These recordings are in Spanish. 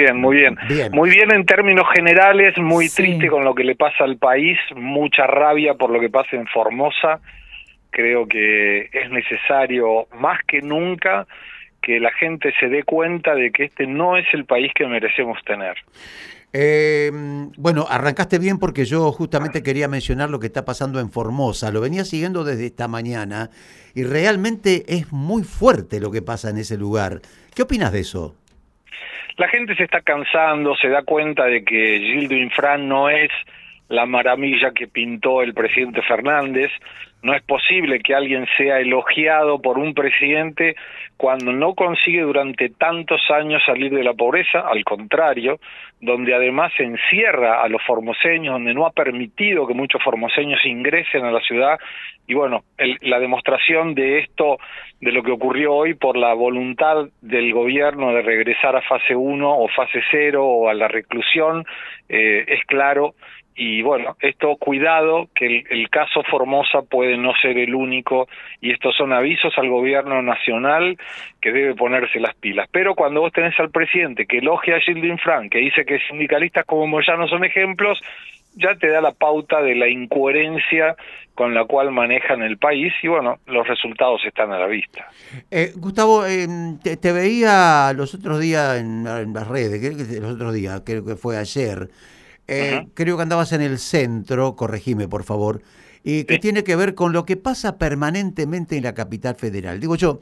Bien, muy bien. Muy bien en términos generales, muy triste con lo que le pasa al país, mucha rabia por lo que pasa en Formosa. Creo que es necesario más que nunca que la gente se dé cuenta de que este no es el país que merecemos tener. Eh, bueno, arrancaste bien porque yo justamente quería mencionar lo que está pasando en Formosa. Lo venía siguiendo desde esta mañana y realmente es muy fuerte lo que pasa en ese lugar. ¿Qué opinas de eso? La gente se está cansando, se da cuenta de que Gildo Infran no es la maravilla que pintó el presidente Fernández. No es posible que alguien sea elogiado por un presidente cuando no consigue durante tantos años salir de la pobreza, al contrario, donde además encierra a los formoseños, donde no ha permitido que muchos formoseños ingresen a la ciudad. Y bueno, la demostración de esto, de lo que ocurrió hoy por la voluntad del gobierno de regresar a fase 1 o fase 0 o a la reclusión, eh, es claro y bueno, esto cuidado que el, caso Formosa puede no ser el único y estos son avisos al gobierno nacional que debe ponerse las pilas. Pero cuando vos tenés al presidente que elogia a Gildin Frank, que dice que sindicalistas como Moyano son ejemplos, ya te da la pauta de la incoherencia con la cual manejan el país y bueno, los resultados están a la vista. Eh, Gustavo, eh, te, veía los otros días en, en las redes, los otros días, creo que fue ayer, eh, creo que andabas en el centro, corregime por favor, y que tiene que ver con lo que pasa permanentemente en la capital federal. Digo yo,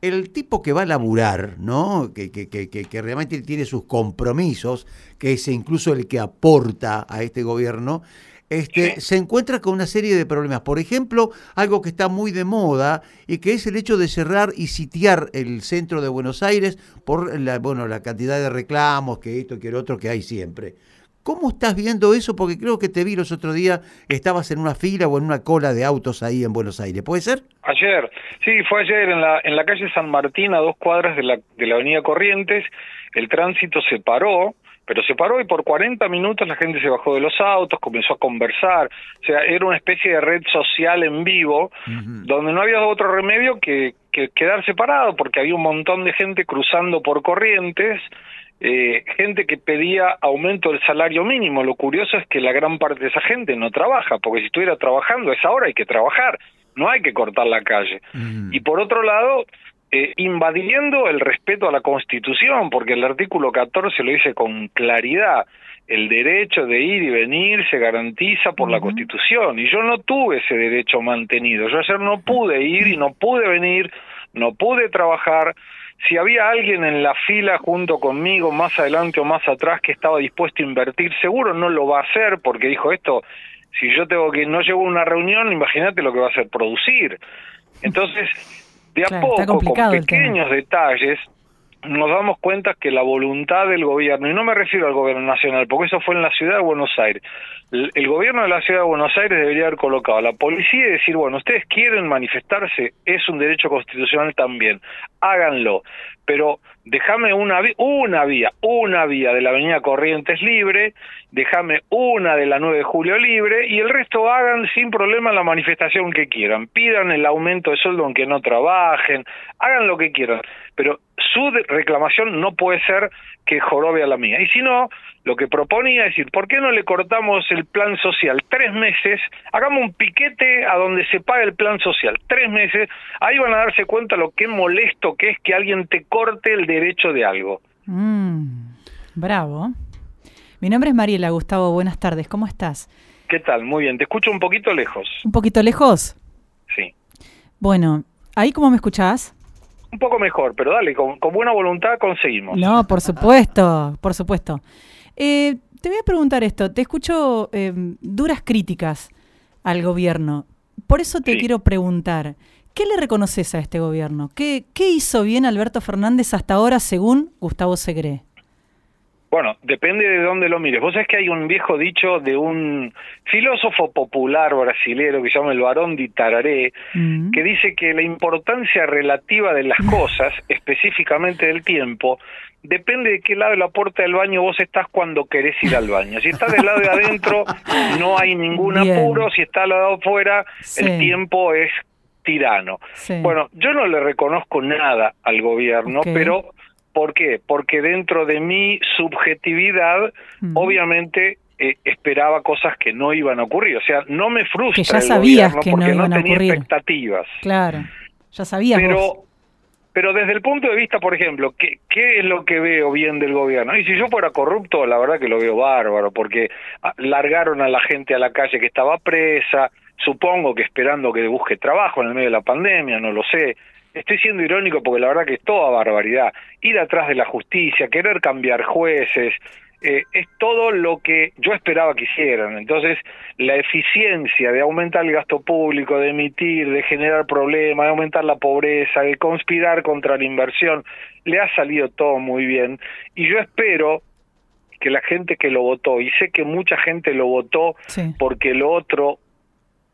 el tipo que va a laburar, ¿no? Que, que, que, que, realmente tiene sus compromisos, que es incluso el que aporta a este gobierno, este, se encuentra con una serie de problemas. Por ejemplo, algo que está muy de moda y que es el hecho de cerrar y sitiar el centro de Buenos Aires por la, bueno, la cantidad de reclamos, que esto, que el otro que hay siempre. ¿Cómo estás viendo eso? Porque creo que te vi los otros días, estabas en una fila o en una cola de autos ahí en Buenos Aires, ¿puede ser? Ayer, sí, fue ayer en la, en la calle San Martín, a dos cuadras de la, de la avenida Corrientes, el tránsito se paró, pero se paró y por 40 minutos la gente se bajó de los autos, comenzó a conversar, o sea, era una especie de red social en vivo, donde no había otro remedio que, que quedarse parado, porque había un montón de gente cruzando por corrientes, eh, gente que pedía aumento del salario mínimo. Lo curioso es que la gran parte de esa gente no trabaja, porque si estuviera trabajando a esa hora hay que trabajar, no hay que cortar la calle. Mm. Y por otro lado, eh, invadiendo el respeto a la Constitución, porque el artículo 14 lo dice con claridad, el derecho de ir y venir se garantiza por la Constitución, y yo no tuve ese derecho mantenido, yo ayer no pude ir y no pude venir, no pude trabajar, si había alguien en la fila junto conmigo, más adelante o más atrás, que estaba dispuesto a invertir, seguro no lo va a hacer porque dijo esto, si yo tengo que no llego a una reunión, imagínate lo que va a hacer producir. Entonces, de a poco, con pequeños detalles, nos damos cuenta que la voluntad del gobierno, y no me refiero al gobierno nacional, porque eso fue en la ciudad de Buenos Aires, el, gobierno de la ciudad de Buenos Aires debería haber colocado a la policía y decir, bueno, ustedes quieren manifestarse, es un derecho constitucional también, háganlo, pero déjame una, una vía, una vía de la avenida Corrientes libre, déjame una de la 9 de julio libre y el resto hagan sin problema la manifestación que quieran, pidan el aumento de sueldo aunque no trabajen, hagan lo que quieran, pero su reclamación no puede ser que jorobe a la mía. Y si no, lo que proponía es decir, ¿por qué no le cortamos el plan social tres meses? Hagamos un piquete a donde se pague el plan social tres meses. Ahí van a darse cuenta lo que molesto que es que alguien te corte el derecho de algo. Mm, bravo. Mi nombre es Mariela Gustavo. Buenas tardes. ¿Cómo estás? ¿Qué tal? Muy bien. Te escucho un poquito lejos. ¿Un poquito lejos? Sí. Bueno, ¿ahí cómo me escuchás? Un poco mejor, pero dale, con, buena voluntad conseguimos. No, por supuesto, por supuesto. Eh, te voy a preguntar esto, te escucho eh, duras críticas al gobierno, por eso te quiero preguntar, ¿qué le reconoces a este gobierno? ¿Qué, ¿Qué hizo bien Alberto Fernández hasta ahora según Gustavo Segre? Bueno, depende de dónde lo mires. Vos sabés que hay un viejo dicho de un filósofo popular brasilero que se llama el Barón de Tararé, mm. que dice que la importancia relativa de las cosas, específicamente del tiempo, depende de qué lado de la puerta del baño vos estás cuando querés ir al baño. Si estás del lado de adentro, no hay ningún apuro. Si estás al lado de afuera, el tiempo es tirano. Bueno, yo no le reconozco nada al gobierno, pero ¿Por qué? Porque dentro de mi subjetividad, obviamente eh, esperaba cosas que no iban a ocurrir. O sea, no me frustra. Que ya sabías que no iban a ocurrir. expectativas. Claro, ya sabías. Pero, pero desde el punto de vista, por ejemplo, ¿qué, ¿qué es lo que veo bien del gobierno? Y si yo fuera corrupto, la verdad que lo veo bárbaro, porque ah, largaron a la gente a la calle que estaba presa, supongo que esperando que busque trabajo en el medio de la pandemia, no lo sé. Estoy siendo irónico porque la verdad que es toda barbaridad. Ir atrás de la justicia, querer cambiar jueces, eh, es todo lo que yo esperaba que hicieran. Entonces, la eficiencia de aumentar el gasto público, de emitir, de generar problemas, de aumentar la pobreza, de conspirar contra la inversión, le ha salido todo muy bien. Y yo espero que la gente que lo votó, y sé que mucha gente lo votó porque lo otro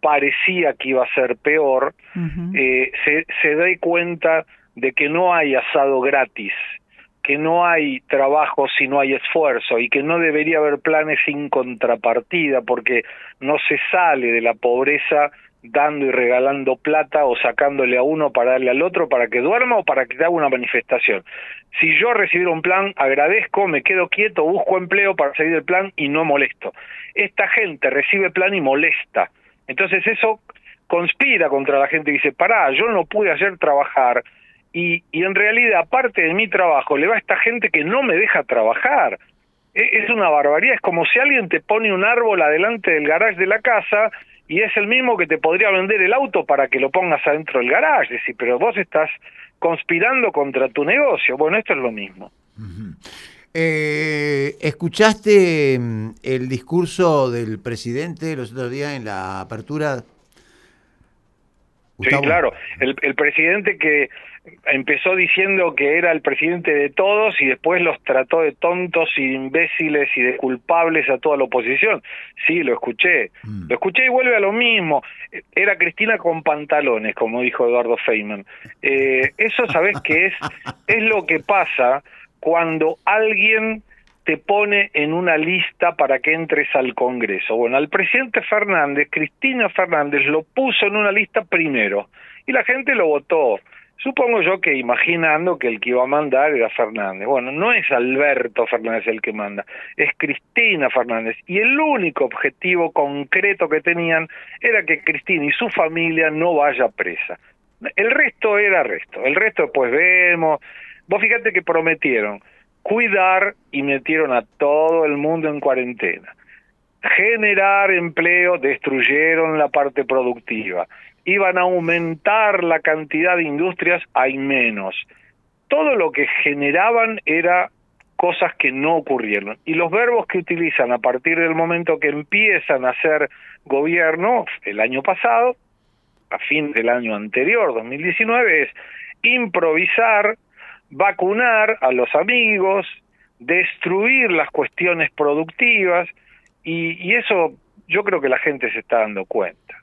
parecía que iba a ser peor, eh, se, se dé cuenta de que no hay asado gratis que no hay trabajo si no hay esfuerzo y que no debería haber planes sin contrapartida porque no se sale de la pobreza dando y regalando plata o sacándole a uno para darle al otro para que duerma o para que te haga una manifestación. Si yo recibiera un plan, agradezco, me quedo quieto, busco empleo para seguir el plan y no molesto. Esta gente recibe plan y molesta. Entonces eso conspira contra la gente y dice, pará, yo no pude ayer trabajar, y, y en realidad, aparte de mi trabajo, le va a esta gente que no me deja trabajar. E, es una barbaridad, es como si alguien te pone un árbol adelante del garage de la casa y es el mismo que te podría vender el auto para que lo pongas adentro del garage. Es decir, pero vos estás conspirando contra tu negocio. Bueno, esto es lo mismo. Eh, ¿Escuchaste mm, el discurso del presidente los otros días en la apertura? Sí, claro. El, el presidente que empezó diciendo que era el presidente de todos y después los trató de tontos y imbéciles y de culpables a toda la oposición. Sí, lo escuché. Mm. Lo escuché y vuelve a lo mismo. Era Cristina con pantalones, como dijo Eduardo Feynman. Eh, eso, ¿sabes qué es? Es lo que pasa cuando alguien te pone en una lista para que entres al Congreso. Bueno, al presidente Fernández, Cristina Fernández lo puso en una lista primero y la gente lo votó. Supongo yo que imaginando que el que iba a mandar era Fernández. Bueno, no es Alberto Fernández el que manda, es Cristina Fernández. Y el único objetivo concreto que tenían era que Cristina y su familia no vaya presa. El resto era resto. El resto pues vemos. Vos fíjate que prometieron cuidar y metieron a todo el mundo en cuarentena. Generar empleo, destruyeron la parte productiva iban a aumentar la cantidad de industrias, hay menos. Todo lo que generaban era cosas que no ocurrieron. Y los verbos que utilizan a partir del momento que empiezan a ser gobierno, el año pasado, a fin del año anterior, 2019, es improvisar, vacunar a los amigos, destruir las cuestiones productivas, y, eso yo creo que la gente se está dando cuenta.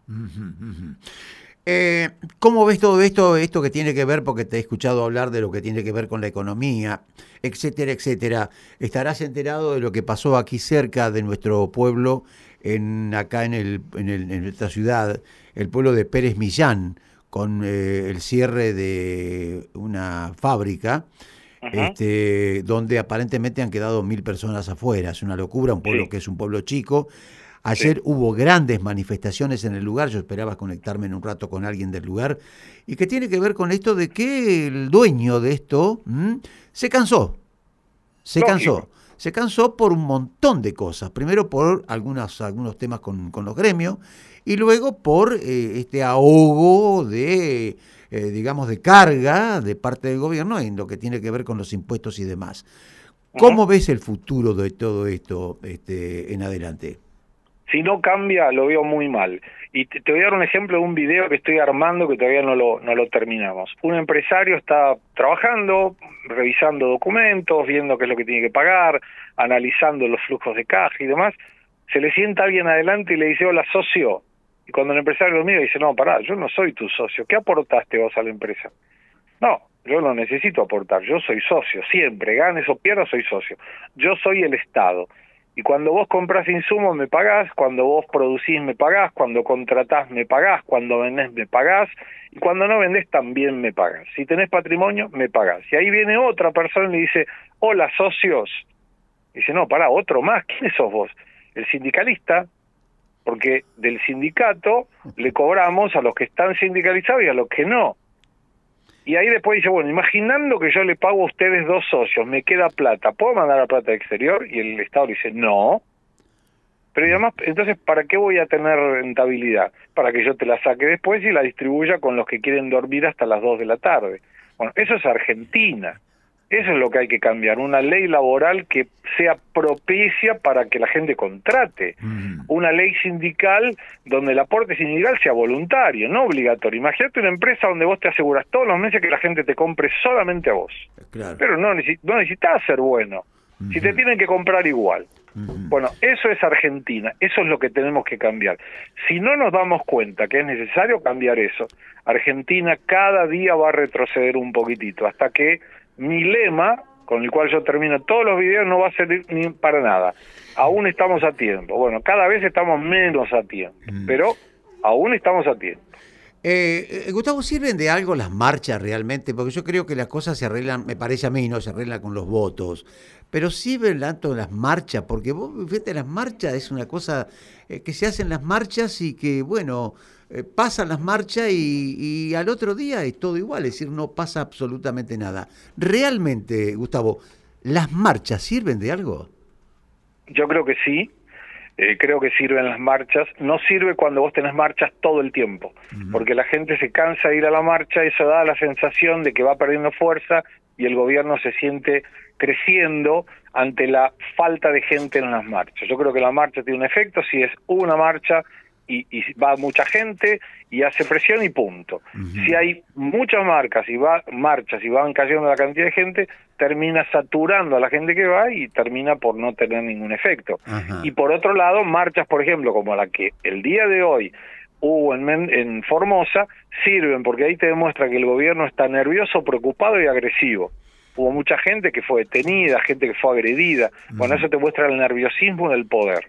Eh, ¿Cómo ves todo esto, esto que tiene que ver, porque te he escuchado hablar de lo que tiene que ver con la economía, etcétera, etcétera? ¿Estarás enterado de lo que pasó aquí cerca de nuestro pueblo, en, acá en, el, en, nuestra ciudad, el pueblo de Pérez Millán, con eh, el cierre de una fábrica? Este, donde aparentemente han quedado mil personas afuera. Es una locura, un pueblo que es un pueblo chico, Ayer hubo grandes manifestaciones en el lugar, yo esperaba conectarme en un rato con alguien del lugar, y que tiene que ver con esto de que el dueño de esto se cansó, se cansó. Se cansó por un montón de cosas. Primero por algunos, algunos temas con, los gremios y luego por eh, este ahogo de, eh, digamos, de carga de parte del gobierno en lo que tiene que ver con los impuestos y demás. ¿Cómo ves el futuro de todo esto este, en adelante? Si no cambia, lo veo muy mal. Y te, voy a dar un ejemplo de un video que estoy armando que todavía no lo, no lo terminamos. Un empresario está trabajando, revisando documentos, viendo qué es lo que tiene que pagar, analizando los flujos de caja y demás. Se le sienta alguien adelante y le dice, hola, socio. Y cuando el empresario lo mira, dice, no, pará, yo no soy tu socio. ¿Qué aportaste vos a la empresa? No, yo no necesito aportar, yo soy socio, siempre, ganes o pierdas, soy socio. Yo soy el Estado Y cuando vos compras insumos me pagás, cuando vos producís me pagás, cuando contratás me pagás, cuando vendés me pagás, y cuando no vendés también me pagás. Si tenés patrimonio, me pagás. Y ahí viene otra persona y dice, hola socios. dice, no, para otro más, ¿quién sos vos? El sindicalista, porque del sindicato le cobramos a los que están sindicalizados y a los que no. Y ahí después dice, bueno, imaginando que yo le pago a ustedes dos socios, me queda plata, ¿puedo mandar la plata exterior? Y el Estado dice, no. Pero además, entonces, ¿para qué voy a tener rentabilidad? Para que yo te la saque después y la distribuya con los que quieren dormir hasta las dos de la tarde. Bueno, eso es Argentina. Eso es lo que hay que cambiar, una ley laboral que sea propicia para que la gente contrate, una ley sindical donde el aporte sindical sea voluntario, no obligatorio. Imagínate una empresa donde vos te aseguras todos los meses que la gente te compre solamente a vos, pero no, no necesitas ser bueno, si te tienen que comprar igual. Bueno, eso es Argentina, eso es lo que tenemos que cambiar. Si no nos damos cuenta que es necesario cambiar eso, Argentina cada día va a retroceder un poquitito hasta que mi lema, con el cual yo termino todos los videos, no va a servir ni para nada. Aún estamos a tiempo. Bueno, cada vez estamos menos a tiempo, mm. pero aún estamos a tiempo. Eh, eh, Gustavo, ¿sirven de algo las marchas realmente? Porque yo creo que las cosas se arreglan, me parece a mí, no se arreglan con los votos. Pero sirven tanto las marchas, porque vos, fíjate, las marchas es una cosa eh, que se hacen las marchas y que, bueno, eh, pasan las marchas y, al otro día es todo igual, es decir, no pasa absolutamente nada. Realmente, Gustavo, ¿las marchas sirven de algo? Yo creo que sí, eh, creo que sirven las marchas. No sirve cuando vos tenés marchas todo el tiempo, porque la gente se cansa de ir a la marcha, y eso da la sensación de que va perdiendo fuerza y el gobierno se siente creciendo ante la falta de gente en las marchas. Yo creo que la marcha tiene un efecto si es una marcha y, va mucha gente y hace presión y punto. Si hay muchas marcas y va, marchas y van cayendo la cantidad de gente, termina saturando a la gente que va y termina por no tener ningún efecto. Y por otro lado, marchas, por ejemplo, como la que el día de hoy hubo en, en Formosa, sirven porque ahí te demuestra que el gobierno está nervioso, preocupado y agresivo hubo mucha gente que fue detenida, gente que fue agredida. Bueno, eso te muestra el nerviosismo del poder.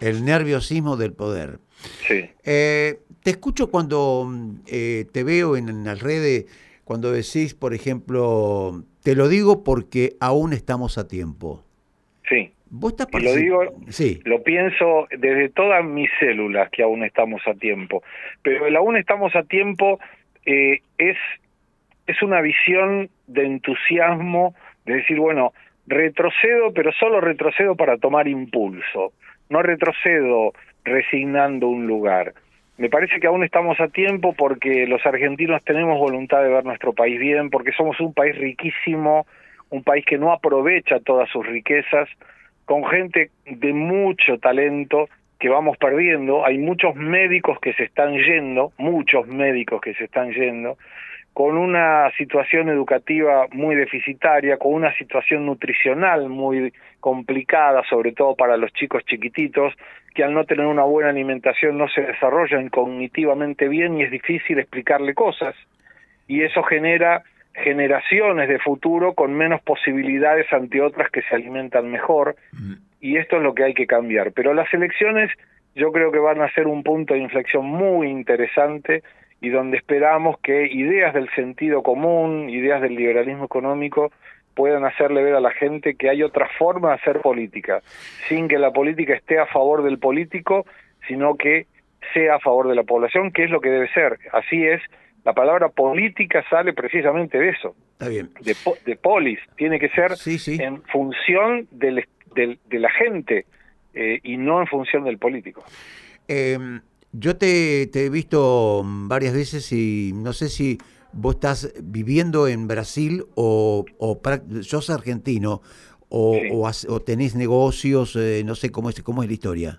El nerviosismo del poder. Sí. Eh, te escucho cuando eh, te veo en, las redes, cuando decís, por ejemplo, te lo digo porque aún estamos a tiempo. Sí. ¿Vos estás y lo digo, sí. lo pienso desde todas mis células que aún estamos a tiempo. Pero el aún estamos a tiempo eh, es, es una visión de entusiasmo, de decir, bueno, retrocedo, pero solo retrocedo para tomar impulso no retrocedo resignando un lugar. Me parece que aún estamos a tiempo porque los argentinos tenemos voluntad de ver nuestro país bien, porque somos un país riquísimo, un país que no aprovecha todas sus riquezas, con gente de mucho talento que vamos perdiendo. Hay muchos médicos que se están yendo, muchos médicos que se están yendo, con una situación educativa muy deficitaria, con una situación nutricional muy complicada, sobre todo para los chicos chiquititos, que al no tener una buena alimentación no se desarrollan cognitivamente bien y es difícil explicarle cosas. Y eso genera generaciones de futuro con menos posibilidades ante otras que se alimentan mejor. Mm. Y esto es lo que hay que cambiar. Pero las elecciones yo creo que van a ser un punto de inflexión muy interesante y donde esperamos que ideas del sentido común, ideas del liberalismo económico, puedan hacerle ver a la gente que hay otra forma de hacer política, sin que la política esté a favor del político, sino que sea a favor de la población, que es lo que debe ser. Así es, la palabra política sale precisamente de eso, bien. De, polis, tiene que ser en función del, de la gente eh, y no en función del político. Eh, yo te, he visto varias veces y no sé si vos estás viviendo en Brasil o, o sos argentino o, o, tenés negocios, eh, no sé cómo es, cómo es la historia.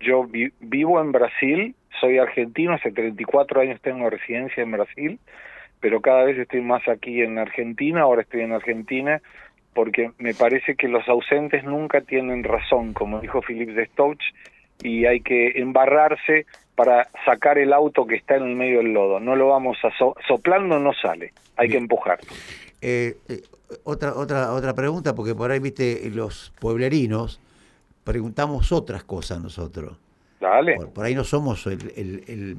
Yo vivo en Brasil, soy argentino, hace 34 años tengo residencia en Brasil, pero cada vez estoy más aquí en Argentina, ahora estoy en Argentina porque me parece que los ausentes nunca tienen razón, como dijo Philippe de Stouch, y hay que embarrarse para sacar el auto que está en el medio del lodo. No lo vamos a soplando, no sale, hay que empujar. Eh, eh, otra otra otra pregunta, porque por ahí viste los pueblerinos preguntamos otras cosas nosotros. Dale. Por, ahí no somos el,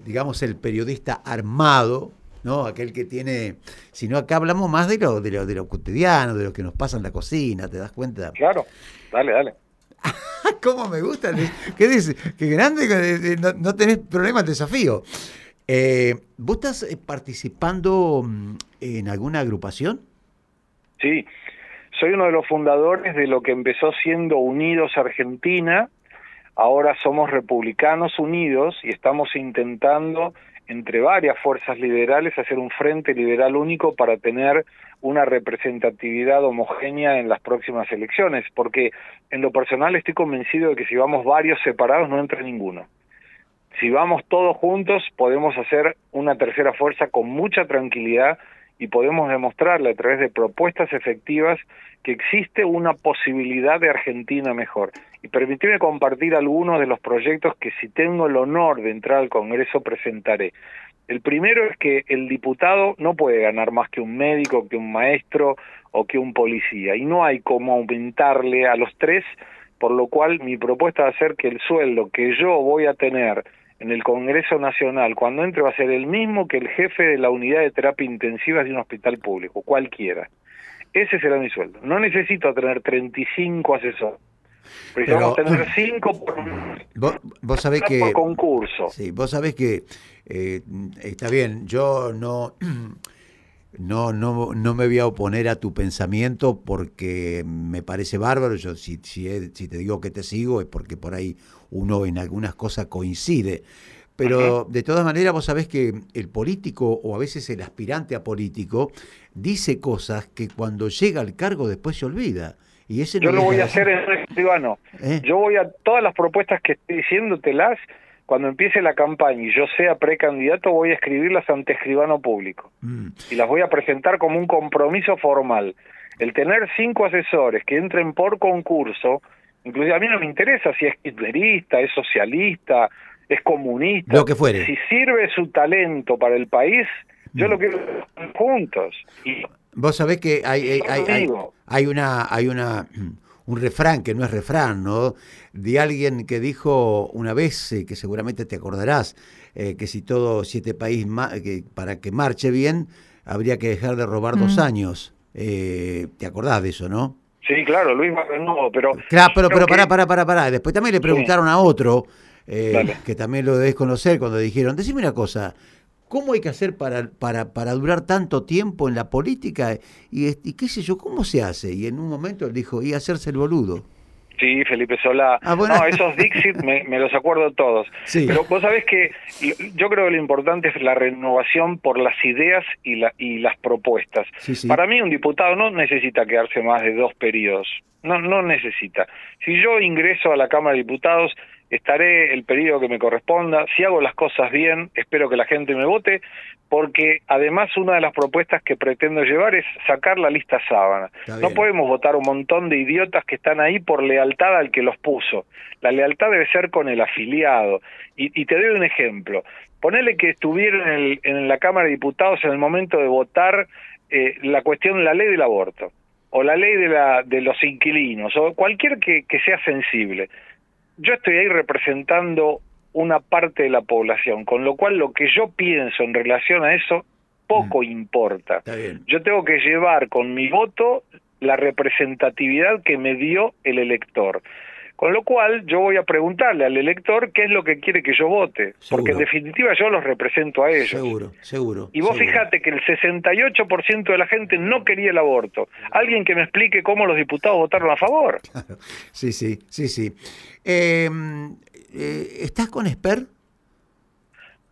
digamos, el periodista armado, ¿no? Aquel que tiene, sino acá hablamos más de lo, de lo, de lo cotidiano, de lo que nos pasa en la cocina, ¿te das cuenta? Claro, dale, dale. ¿Cómo me gusta? ¿Qué dice? Qué grande, no, no tenés problemas, desafío. Eh, ¿Vos estás eh, participando mm, en alguna agrupación? Sí, soy uno de los fundadores de lo que empezó siendo Unidos Argentina, ahora somos Republicanos Unidos y estamos intentando entre varias fuerzas liberales hacer un frente liberal único para tener una representatividad homogénea en las próximas elecciones, porque en lo personal estoy convencido de que si vamos varios separados no entra ninguno. Si vamos todos juntos podemos hacer una tercera fuerza con mucha tranquilidad y podemos demostrarle a través de propuestas efectivas que existe una posibilidad de Argentina mejor. Y permíteme compartir algunos de los proyectos que si tengo el honor de entrar al Congreso presentaré. El primero es que el diputado no puede ganar más que un médico, que un maestro o que un policía, y no hay cómo aumentarle a los tres, por lo cual mi propuesta va a ser que el sueldo que yo voy a tener en el Congreso Nacional, cuando entre, va a ser el mismo que el jefe de la unidad de terapia intensiva de un hospital público, cualquiera. Ese será mi sueldo. No necesito tener 35 asesores. Tener 5 por, vos, sabés que, concurso. Sí, vos sabés que eh, está bien, yo no, no, no, no me voy a oponer a tu pensamiento porque me parece bárbaro. Yo si, si, si te digo que te sigo es porque por ahí uno en algunas cosas coincide. Pero de todas maneras vos sabés que el político o a veces el aspirante a político dice cosas que cuando llega al cargo después se olvida. Y ese Yo lo voy a hacer en el escribano. ¿Eh? Yo voy a todas las propuestas que estoy diciéndotelas, cuando empiece la campaña y yo sea precandidato, voy a escribirlas ante escribano público. Mm. Y las voy a presentar como un compromiso formal. El tener cinco asesores que entren por concurso, inclusive a mí no me interesa si es hitlerista, es socialista, es comunista. Lo que fuere. Si sirve su talento para el país, yo mm. lo quiero juntos. Y Vos sabés que hay, hay, hay, una, hay una, un refrán que no es refrán, ¿no? De alguien que dijo una vez, eh, que seguramente te acordarás, eh, que si todo, siete país que para que marche bien, habría que dejar de robar dos mm. años. Eh, ¿Te acordás de eso, no? Sí, claro, Luis no, pero... Claro, pero, pero pará, pará, pará, pará. Después también le preguntaron a otro, que también lo debes conocer, cuando dijeron, decime una cosa, ¿Cómo hay que hacer para, para, para durar tanto tiempo en la política? Y, qué sé yo, ¿cómo se hace? Y en un momento él dijo, y hacerse el boludo. Sí, Felipe Solá. Ah, no, esos Dixit me, los acuerdo todos. Pero vos sabés que yo creo que lo importante es la renovación por las ideas y, la, y las propuestas. Para mí un diputado no necesita quedarse más de dos periodos. No, no necesita. Si yo ingreso a la Cámara de Diputados estaré el periodo que me corresponda, si hago las cosas bien, espero que la gente me vote, porque además una de las propuestas que pretendo llevar es sacar la lista sábana. No podemos votar un montón de idiotas que están ahí por lealtad al que los puso. La lealtad debe ser con el afiliado. Y, te doy un ejemplo. Ponele que estuvieron en, en, la Cámara de Diputados en el momento de votar eh, la cuestión, la ley del aborto, o la ley de, la, de los inquilinos, o cualquier que, que sea sensible yo estoy ahí representando una parte de la población, con lo cual lo que yo pienso en relación a eso poco mm. importa. Yo tengo que llevar con mi voto la representatividad que me dio el elector. Con lo cual yo voy a preguntarle al elector qué es lo que quiere que yo vote, porque en definitiva yo los represento a ellos. Seguro, seguro. Y vos fíjate que el 68% de la gente no quería el aborto. Alguien que me explique cómo los diputados votaron a favor. Sí, sí, sí, sí. Em, eh, ¿Estás con Esper?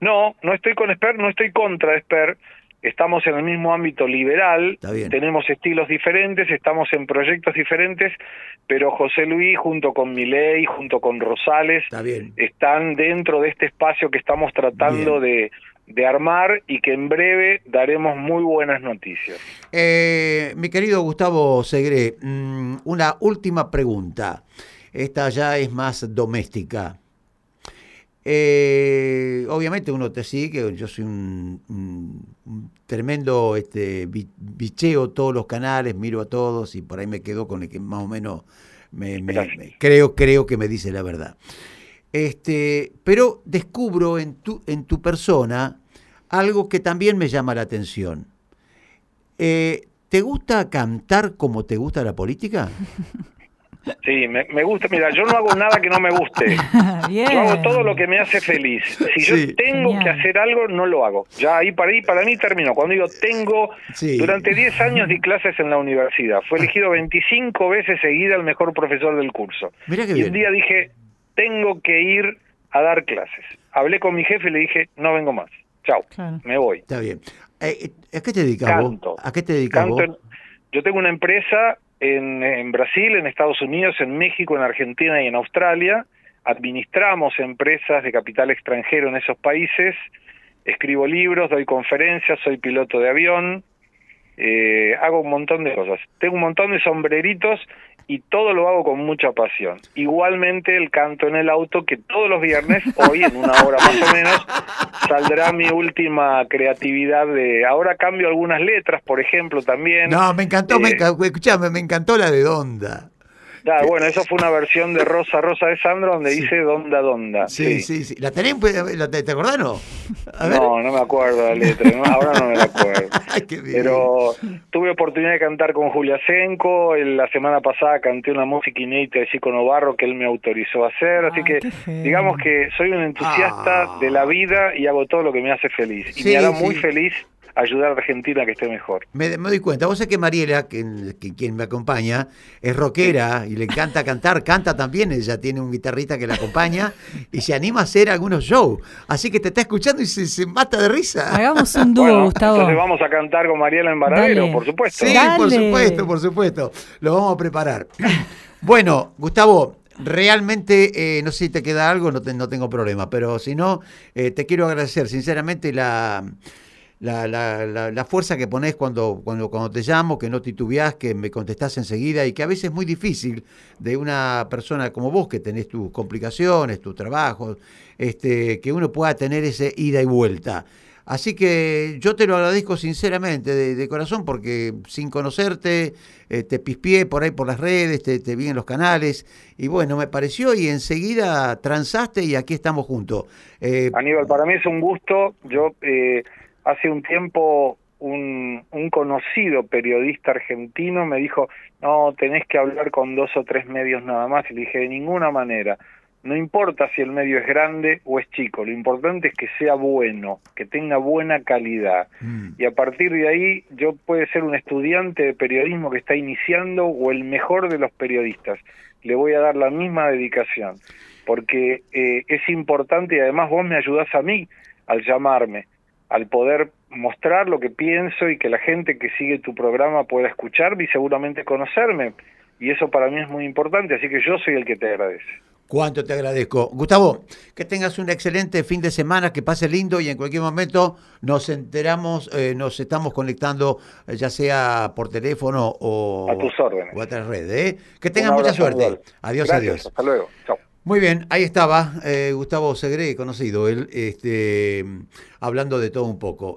No, no estoy con Esper, no estoy contra Esper estamos en el mismo ámbito liberal, tenemos estilos diferentes, estamos en proyectos diferentes, pero José Luis junto con Milei, junto con Rosales, están dentro de este espacio que estamos tratando de, armar y que en breve daremos muy buenas noticias. Eh, mi querido Gustavo Segre, mm, una última pregunta. Esta ya es más doméstica. Eh, obviamente uno te sigue, yo soy un, tremendo este, bicheo todos los canales, miro a todos y por ahí me quedo con el que más o menos me, creo, creo que me dice la verdad. Este, pero descubro en tu, en tu persona algo que también me llama la atención. Eh, ¿Te gusta cantar como te gusta la política? Sí, me, gusta. Mira, yo no hago nada que no me guste. Yo hago todo lo que me hace feliz. Si yo tengo que hacer algo, no lo hago. Ya ahí para, ahí, para mí terminó. Cuando digo tengo, durante 10 años di clases en la universidad. Fue elegido 25 veces seguida el mejor profesor del curso. y un día dije, tengo que ir a dar clases. Hablé con mi jefe y le dije, no vengo más. Chao, me voy. Está bien. Eh, ¿A qué te dedicas ¿A qué te dedicas yo tengo una empresa en, Brasil, en Estados Unidos, en México, en Argentina y en Australia. Administramos empresas de capital extranjero en esos países. Escribo libros, doy conferencias, soy piloto de avión, eh, hago un montón de cosas. Tengo un montón de sombreritos y todo lo hago con mucha pasión. Igualmente el canto en el auto, que todos los viernes, hoy en una hora más o menos, saldrá mi última creatividad de... Ahora cambio algunas letras, por ejemplo, también. No, me encantó, me, eh, me encantó la de Donda bueno, eso fue una versión de Rosa Rosa de Sandro donde dice Donda Donda. Sí, sí, sí. ¿La tenés? ¿Te acordás no? No, no me acuerdo la letra. ahora no me la acuerdo. Pero tuve oportunidad de cantar con Julia Senko. La semana pasada canté una música inédita de Chico Novarro que él me autorizó a hacer. Así que digamos que soy un entusiasta ah. de la vida y hago todo lo que me hace feliz. Y me hará muy feliz ayudar a Argentina a que esté mejor. Me, doy cuenta, vos sabés que Mariela, que, quien me acompaña, es rockera y le encanta cantar, canta también, ella tiene un guitarrista que la acompaña y se anima a hacer algunos shows. Así que te está escuchando y se, mata de risa. Hagamos un dúo, Gustavo. Entonces vamos a cantar con Mariela en Varadero, por supuesto. Sí, por supuesto, por supuesto. Lo vamos a preparar. Bueno, Gustavo, Realmente, eh, no sé si te queda algo, no, no tengo problema, pero si no, eh, te quiero agradecer sinceramente la, la, la, la, fuerza que pones cuando, cuando, cuando te llamo, que no titubeás, que me contestás enseguida y que a veces es muy difícil de una persona como vos, que tenés tus complicaciones, tus trabajos, este, que uno pueda tener ese ida y vuelta. Así que yo te lo agradezco sinceramente, de, corazón, porque sin conocerte, eh, te pispié por ahí por las redes, te, te, vi en los canales, y bueno, me pareció y enseguida transaste y aquí estamos juntos. Eh, Aníbal, para mí es un gusto. Yo eh, hace un tiempo un, un, conocido periodista argentino me dijo, no, tenés que hablar con dos o tres medios nada más. Y le dije, de ninguna manera. No importa si el medio es grande o es chico, lo importante es que sea bueno, que tenga buena calidad. Mm. Y a partir de ahí yo puede ser un estudiante de periodismo que está iniciando o el mejor de los periodistas. Le voy a dar la misma dedicación, porque eh, es importante y además vos me ayudás a mí al llamarme al poder mostrar lo que pienso y que la gente que sigue tu programa pueda escucharme y seguramente conocerme. Y eso para mí es muy importante, así que yo soy el que te agradece. Cuánto te agradezco. Gustavo, que tengas un excelente fin de semana, que pase lindo y en cualquier momento nos enteramos, eh, nos estamos conectando, eh, ya sea por teléfono o a tus órdenes. O a otras redes. ¿eh? Que tengas mucha suerte. Adiós, adiós. Hasta luego. Chao. Muy bien, ahí estaba eh, Gustavo Segre, conocido él, este, hablando de todo un poco.